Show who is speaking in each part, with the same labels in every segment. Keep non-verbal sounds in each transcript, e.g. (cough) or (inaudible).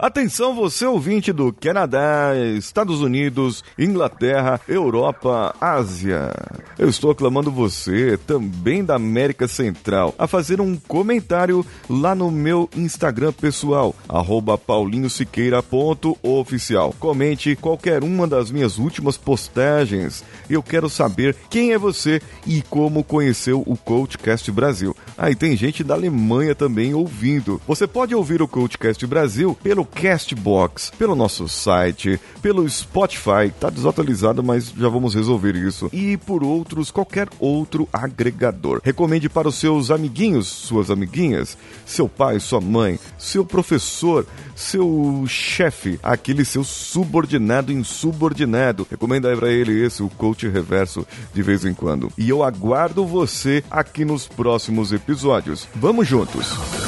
Speaker 1: Atenção, você ouvinte do Canadá, Estados Unidos, Inglaterra, Europa, Ásia. Eu estou aclamando você, também da América Central, a fazer um comentário lá no meu Instagram pessoal, paulinhosiqueira.oficial. Comente qualquer uma das minhas últimas postagens. Eu quero saber quem é você e como conheceu o Coachcast Brasil. Aí ah, tem gente da Alemanha também ouvindo. Você pode ouvir o Coachcast Brasil pelo Castbox, pelo nosso site, pelo Spotify, tá desatualizado, mas já vamos resolver isso. E por outros, qualquer outro agregador. Recomende para os seus amiguinhos, suas amiguinhas, seu pai, sua mãe, seu professor, seu chefe, aquele seu subordinado insubordinado. Recomenda aí pra ele esse, o coach reverso, de vez em quando. E eu aguardo você aqui nos próximos episódios. Vamos juntos!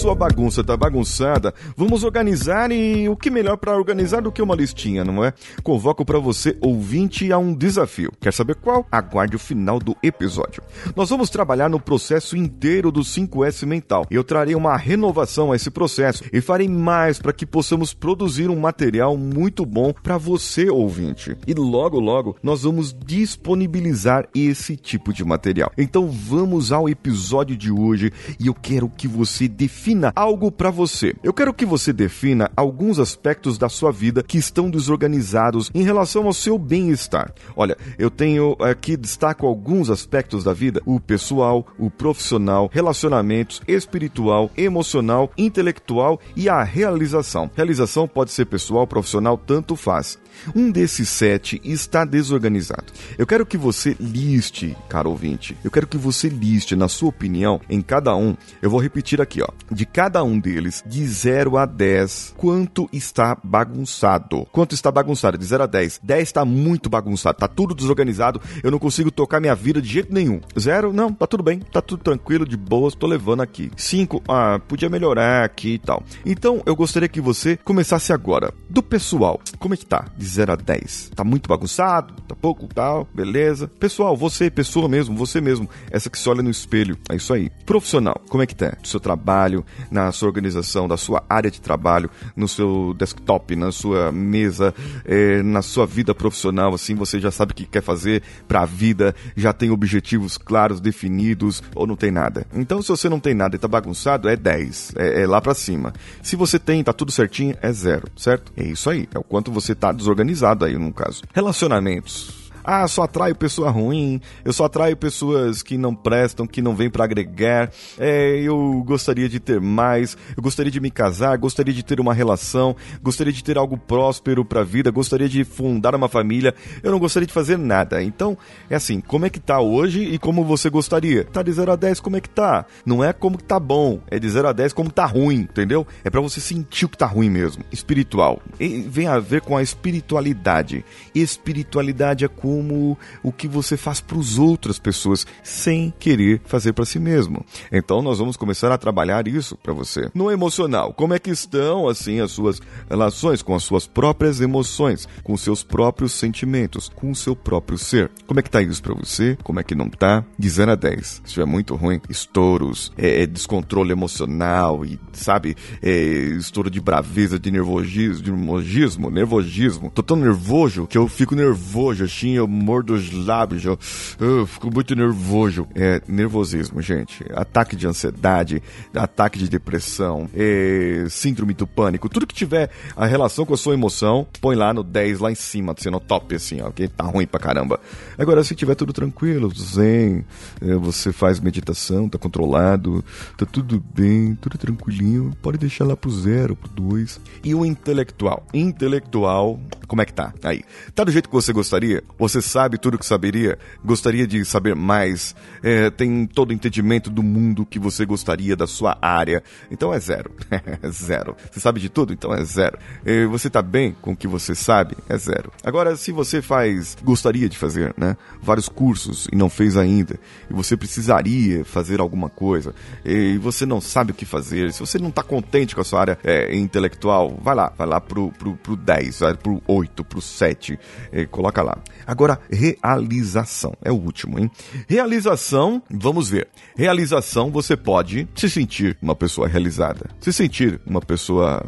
Speaker 1: Sua bagunça tá bagunçada, vamos organizar e o que melhor para organizar do que uma listinha, não é? Convoco para você, ouvinte, a um desafio. Quer saber qual? Aguarde o final do episódio. Nós vamos trabalhar no processo inteiro do 5S mental. Eu trarei uma renovação a esse processo e farei mais para que possamos produzir um material muito bom para você, ouvinte. E logo, logo, nós vamos disponibilizar esse tipo de material. Então vamos ao episódio de hoje e eu quero que você defina algo para você. Eu quero que você defina alguns aspectos da sua vida que estão desorganizados em relação ao seu bem-estar. Olha, eu tenho aqui destaco alguns aspectos da vida: o pessoal, o profissional, relacionamentos, espiritual, emocional, intelectual e a realização. Realização pode ser pessoal, profissional, tanto faz. Um desses sete está desorganizado. Eu quero que você liste, caro ouvinte. Eu quero que você liste, na sua opinião, em cada um. Eu vou repetir aqui, ó. De cada um deles, de 0 a 10, quanto está bagunçado? Quanto está bagunçado? De 0 a 10. 10 está muito bagunçado, tá tudo desorganizado. Eu não consigo tocar minha vida de jeito nenhum. 0, não, tá tudo bem, tá tudo tranquilo, de boas, tô levando aqui. 5, ah, podia melhorar aqui e tal. Então, eu gostaria que você começasse agora. Do pessoal, como é que tá? De 0 a 10. Tá muito bagunçado, tá pouco tal, beleza. Pessoal, você, pessoa mesmo, você mesmo, essa que se olha no espelho, é isso aí. Profissional, como é que tá? Do seu trabalho, na sua organização, da sua área de trabalho, no seu desktop, na sua mesa, é, na sua vida profissional, assim, você já sabe o que quer fazer pra vida, já tem objetivos claros, definidos, ou não tem nada. Então, se você não tem nada e tá bagunçado, é 10, é, é lá pra cima. Se você tem, tá tudo certinho, é zero, certo? É isso aí, é o quanto você tá desorganizado aí no caso. Relacionamentos. Ah, só atraio pessoa ruim, eu só atraio pessoas que não prestam, que não vêm para agregar. É, eu gostaria de ter mais, eu gostaria de me casar, gostaria de ter uma relação, gostaria de ter algo próspero para a vida, gostaria de fundar uma família. Eu não gostaria de fazer nada. Então, é assim, como é que tá hoje e como você gostaria? Tá de 0 a 10 como é que tá? Não é como que tá bom, é de 0 a 10 como tá ruim, entendeu? É para você sentir o que tá ruim mesmo. Espiritual. E vem a ver com a espiritualidade. Espiritualidade é como o que você faz para as outras pessoas sem querer fazer para si mesmo. Então nós vamos começar a trabalhar isso para você. No emocional, como é que estão assim as suas relações com as suas próprias emoções, com seus próprios sentimentos, com o seu próprio ser? Como é que tá isso para você? Como é que não tá? De 0 a 10. Se estiver muito ruim, estouros, é, é, descontrole emocional e, sabe, é, estouro de braveza, de nervosismo, de nervosismo, nervosismo. Tô tão nervoso que eu fico nervoso, assim, eu mordo os lábios, eu, eu fico muito nervoso. É nervosismo, gente. Ataque de ansiedade, ataque de depressão, é, síndrome do pânico, tudo que tiver a relação com a sua emoção, põe lá no 10, lá em cima, sendo top, assim, ó, que tá ruim pra caramba. Agora, se tiver tudo tranquilo, zen, é, você faz meditação, tá controlado, tá tudo bem, tudo tranquilinho, pode deixar lá pro zero, pro dois. E o intelectual? Intelectual, como é que tá? Aí. Tá do jeito que você gostaria? Você sabe tudo o que saberia? Gostaria de saber mais? É, tem todo o entendimento do mundo que você gostaria da sua área? Então é zero. (laughs) é zero. Você sabe de tudo? Então é zero. É, você está bem com o que você sabe? É zero. Agora, se você faz, gostaria de fazer, né? Vários cursos e não fez ainda, e você precisaria fazer alguma coisa, e você não sabe o que fazer, se você não está contente com a sua área é, intelectual, vai lá, vai lá pro, pro, pro 10, vai pro 8, pro 7, é, coloca lá. Agora, realização, é o último, hein? Realização, vamos ver. Realização, você pode se sentir uma pessoa realizada, se sentir uma pessoa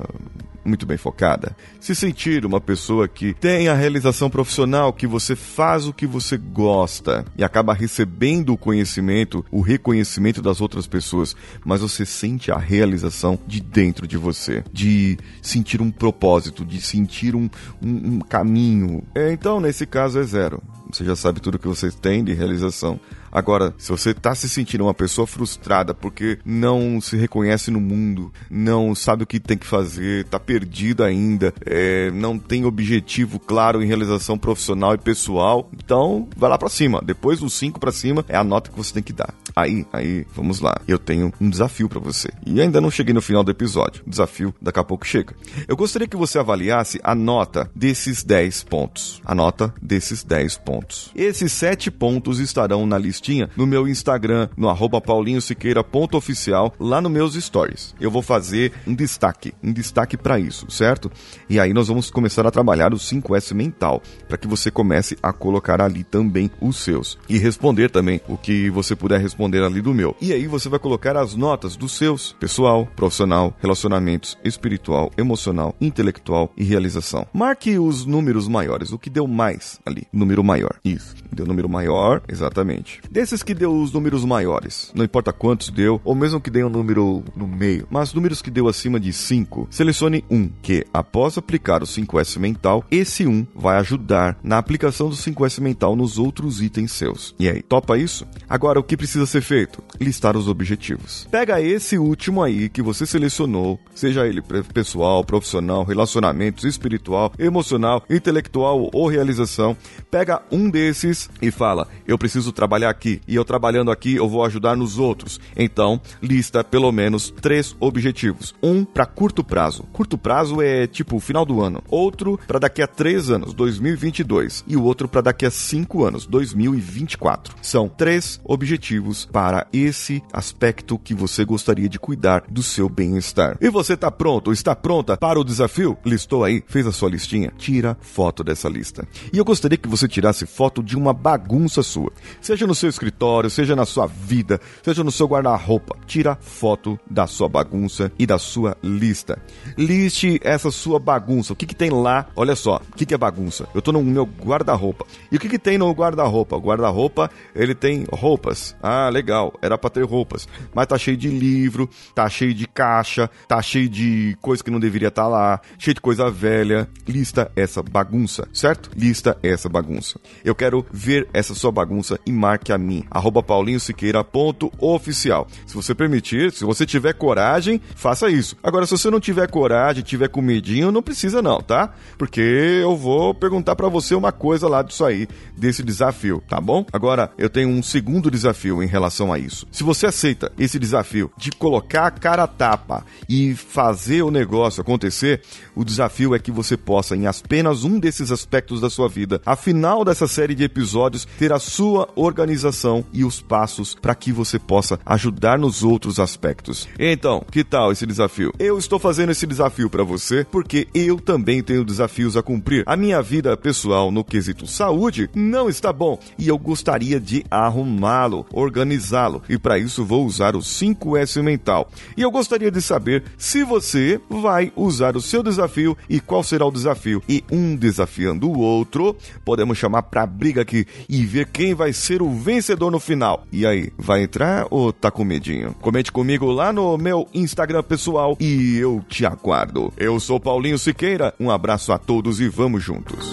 Speaker 1: muito bem focada. Se sentir uma pessoa que tem a realização profissional, que você faz o que você gosta e acaba recebendo o conhecimento, o reconhecimento das outras pessoas, mas você sente a realização de dentro de você, de sentir um propósito, de sentir um, um, um caminho. É, então, nesse caso, é zero. Você já sabe tudo que você tem de realização. Agora, se você está se sentindo uma pessoa frustrada porque não se reconhece no mundo, não sabe o que tem que fazer, está perdido ainda, é, não tem objetivo claro em realização profissional e pessoal, então vai lá para cima. Depois do 5 para cima é a nota que você tem que dar. Aí, aí, vamos lá. Eu tenho um desafio para você. E ainda não cheguei no final do episódio. O desafio daqui a pouco chega. Eu gostaria que você avaliasse a nota desses 10 pontos. A nota desses 10 pontos. Esses 7 pontos estarão na listinha no meu Instagram, no arroba paulinhosiqueira.oficial, lá nos meus stories. Eu vou fazer um destaque, um destaque para isso, certo? E aí nós vamos começar a trabalhar o 5S mental, para que você comece a colocar ali também os seus. E responder também o que você puder responder ali do meu. E aí você vai colocar as notas dos seus, pessoal, profissional, relacionamentos, espiritual, emocional, intelectual e realização. Marque os números maiores, o que deu mais ali, número maior. Isso, deu número maior, exatamente. Desses que deu os números maiores, não importa quantos deu, ou mesmo que dê um número no meio, mas números que deu acima de 5, selecione um, que após aplicar o 5S mental, esse 1 um vai ajudar na aplicação do 5S mental nos outros itens seus. E aí, topa isso? Agora, o que precisa ser feito? Listar os objetivos. Pega esse último aí que você selecionou, seja ele pessoal, profissional, relacionamentos, espiritual, emocional, intelectual ou realização, pega um desses e fala: eu preciso trabalhar aqui e eu trabalhando aqui eu vou ajudar nos outros. Então, lista pelo menos três objetivos. Um para curto prazo. Curto prazo é tipo final do ano. Outro para daqui a três anos, 2022. E o outro para daqui a cinco anos, 2024. São três objetivos para esse aspecto que você gostaria de cuidar do seu bem-estar. E você está pronto? Está pronta para o desafio? Listou aí? Fez a sua listinha? Tira foto dessa lista. E eu gostaria que você tirasse foto de uma bagunça sua. Seja no seu escritório, seja na sua vida, seja no seu guarda-roupa. Tira foto da sua bagunça e da sua lista. Liste essa sua bagunça. O que, que tem lá? Olha só, o que, que é bagunça? Eu tô no meu guarda-roupa. E o que, que tem no guarda-roupa? O guarda-roupa, ele tem roupas. Ah, legal, era pra ter roupas. Mas tá cheio de livro, tá cheio de caixa, tá cheio de coisa que não deveria estar tá lá, cheio de coisa velha. Lista essa bagunça, certo? Lista essa bagunça. Eu quero ver essa sua bagunça e marque a mim, arroba paulinhosiqueira.oficial. Se você permitir, se você tiver coragem, faça isso. Agora, se você não tiver coragem, tiver com medinho, não precisa não, tá? Porque eu vou perguntar para você uma coisa lá disso aí, desse desafio, tá bom? Agora, eu tenho um segundo desafio em relação a isso. Se você aceita esse desafio de colocar a cara a tapa e fazer o negócio acontecer, o desafio é que você possa, em apenas um desses aspectos da sua vida, afinal dessa série de episódios, ter a sua organização e os passos para que você possa ajudar nos outros aspectos. Então, que tal esse desafio? Eu estou fazendo esse desafio para você porque eu também tenho desafios a cumprir. A minha vida pessoal no quesito saúde não está bom e eu gostaria de arrumá-lo, organizá-lo e para isso vou usar o 5S mental. E eu gostaria de saber se você vai usar o seu desafio e qual será o desafio. E um desafiando o outro, podemos chamar para briga aqui e ver quem vai ser o vencedor no final. E aí, vai entrar ou tá com medinho? Comente comigo lá no meu Instagram pessoal e eu te aguardo. Eu sou Paulinho Siqueira, um abraço a todos e vamos juntos.